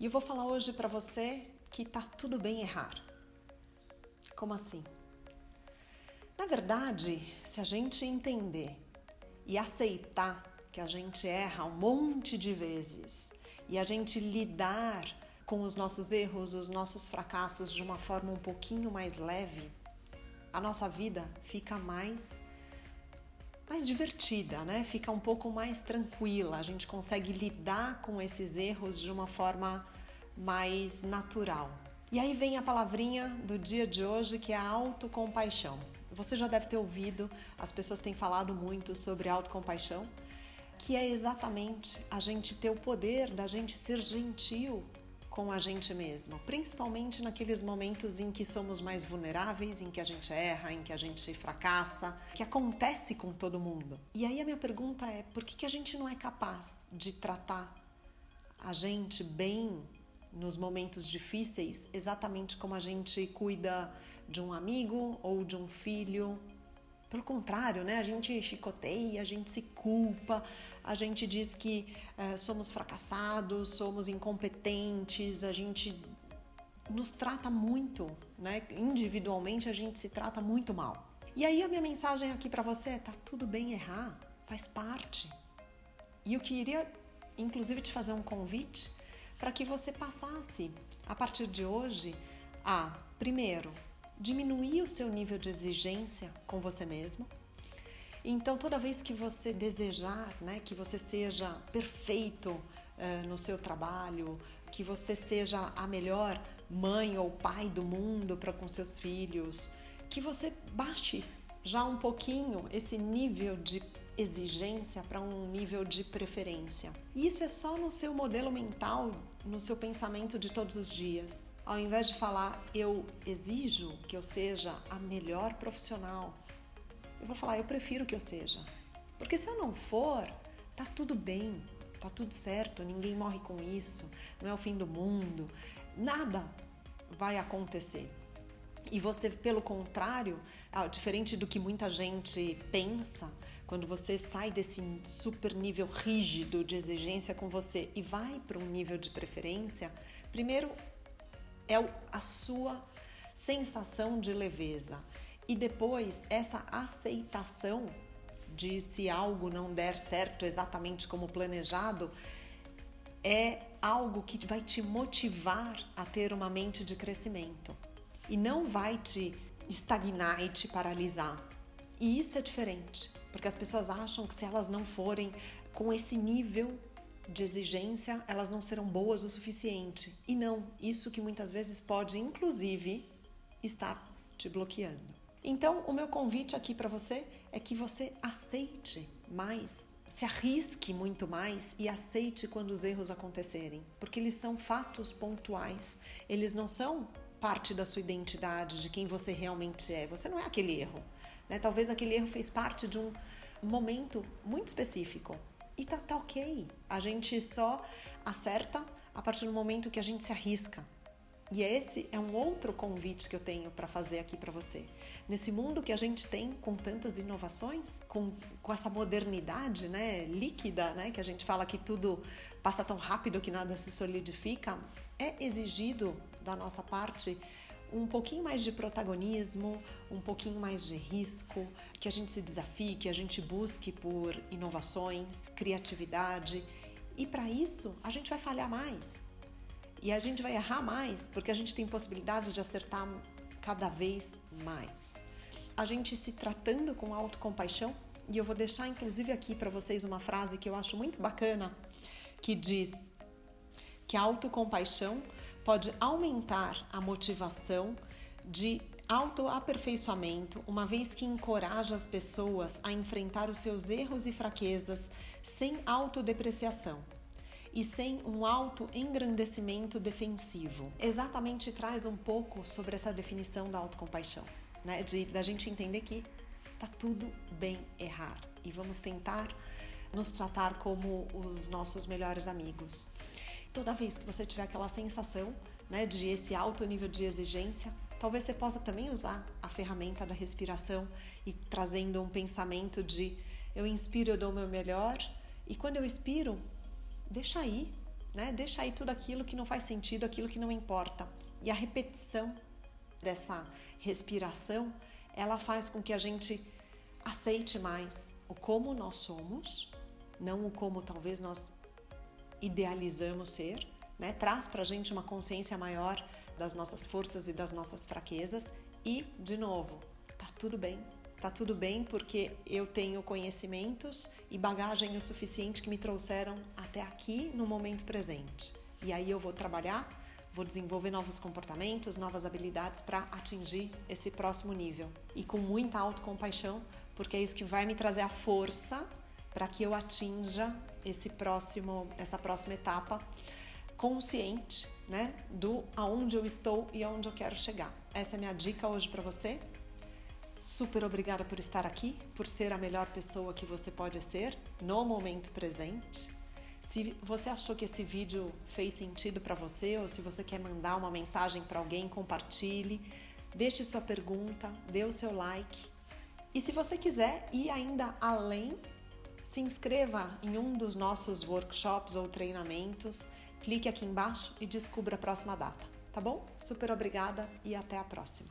E eu vou falar hoje para você que tá tudo bem errar. Como assim? Na verdade, se a gente entender e aceitar que a gente erra um monte de vezes e a gente lidar com os nossos erros, os nossos fracassos de uma forma um pouquinho mais leve, a nossa vida fica mais mais divertida, né? Fica um pouco mais tranquila. A gente consegue lidar com esses erros de uma forma mais natural. E aí vem a palavrinha do dia de hoje que é a autocompaixão. Você já deve ter ouvido, as pessoas têm falado muito sobre autocompaixão, que é exatamente a gente ter o poder da gente ser gentil com a gente mesmo, principalmente naqueles momentos em que somos mais vulneráveis, em que a gente erra, em que a gente fracassa, que acontece com todo mundo. E aí a minha pergunta é: por que, que a gente não é capaz de tratar a gente bem nos momentos difíceis, exatamente como a gente cuida de um amigo ou de um filho pelo contrário, né? A gente chicoteia, a gente se culpa, a gente diz que é, somos fracassados, somos incompetentes, a gente nos trata muito, né? Individualmente a gente se trata muito mal. E aí a minha mensagem aqui para você é: tá tudo bem errar, faz parte. E eu queria, inclusive, te fazer um convite para que você passasse a partir de hoje a, primeiro, diminuir o seu nível de exigência com você mesmo. Então, toda vez que você desejar né, que você seja perfeito uh, no seu trabalho, que você seja a melhor mãe ou pai do mundo para com seus filhos, que você baixe já um pouquinho esse nível de exigência para um nível de preferência. E isso é só no seu modelo mental, no seu pensamento de todos os dias. Ao invés de falar eu exijo que eu seja a melhor profissional, eu vou falar eu prefiro que eu seja. Porque se eu não for, tá tudo bem, tá tudo certo, ninguém morre com isso, não é o fim do mundo, nada vai acontecer. E você, pelo contrário, ah, diferente do que muita gente pensa, quando você sai desse super nível rígido de exigência com você e vai para um nível de preferência, primeiro é a sua sensação de leveza. E depois essa aceitação de se algo não der certo exatamente como planejado é algo que vai te motivar a ter uma mente de crescimento. E não vai te estagnar e te paralisar. E isso é diferente, porque as pessoas acham que se elas não forem com esse nível de exigência, elas não serão boas o suficiente. E não, isso que muitas vezes pode, inclusive, estar te bloqueando. Então, o meu convite aqui para você é que você aceite mais, se arrisque muito mais e aceite quando os erros acontecerem, porque eles são fatos pontuais, eles não são parte da sua identidade, de quem você realmente é. Você não é aquele erro. Né? Talvez aquele erro fez parte de um momento muito específico. E tá, tá ok. A gente só acerta a partir do momento que a gente se arrisca. E esse é um outro convite que eu tenho para fazer aqui para você. Nesse mundo que a gente tem com tantas inovações, com, com essa modernidade né, líquida, né, que a gente fala que tudo passa tão rápido que nada se solidifica, é exigido da nossa parte um pouquinho mais de protagonismo, um pouquinho mais de risco, que a gente se desafie, que a gente busque por inovações, criatividade. E para isso, a gente vai falhar mais. E a gente vai errar mais, porque a gente tem possibilidade de acertar cada vez mais. A gente se tratando com autocompaixão, e eu vou deixar inclusive aqui para vocês uma frase que eu acho muito bacana, que diz que a autocompaixão pode aumentar a motivação de autoaperfeiçoamento, uma vez que encoraja as pessoas a enfrentar os seus erros e fraquezas sem autodepreciação e sem um auto-engrandecimento defensivo. Exatamente traz um pouco sobre essa definição da autocompaixão, né? De da gente entender que tá tudo bem errar e vamos tentar nos tratar como os nossos melhores amigos. Toda vez que você tiver aquela sensação né, de esse alto nível de exigência, talvez você possa também usar a ferramenta da respiração e trazendo um pensamento de eu inspiro, eu dou o meu melhor, e quando eu expiro, deixa aí, né? Deixa aí tudo aquilo que não faz sentido, aquilo que não importa. E a repetição dessa respiração, ela faz com que a gente aceite mais o como nós somos, não o como talvez nós idealizamos ser, né? Traz pra gente uma consciência maior das nossas forças e das nossas fraquezas e, de novo, tá tudo bem. Tá tudo bem porque eu tenho conhecimentos e bagagem o suficiente que me trouxeram até aqui no momento presente. E aí eu vou trabalhar, vou desenvolver novos comportamentos, novas habilidades para atingir esse próximo nível. E com muita autocompaixão, porque é isso que vai me trazer a força para que eu atinja esse próximo, essa próxima etapa consciente, né, do aonde eu estou e aonde eu quero chegar. Essa é minha dica hoje para você. Super obrigada por estar aqui, por ser a melhor pessoa que você pode ser no momento presente. Se você achou que esse vídeo fez sentido para você ou se você quer mandar uma mensagem para alguém, compartilhe, deixe sua pergunta, dê o seu like. E se você quiser ir ainda além, se inscreva em um dos nossos workshops ou treinamentos, clique aqui embaixo e descubra a próxima data, tá bom? Super obrigada e até a próxima.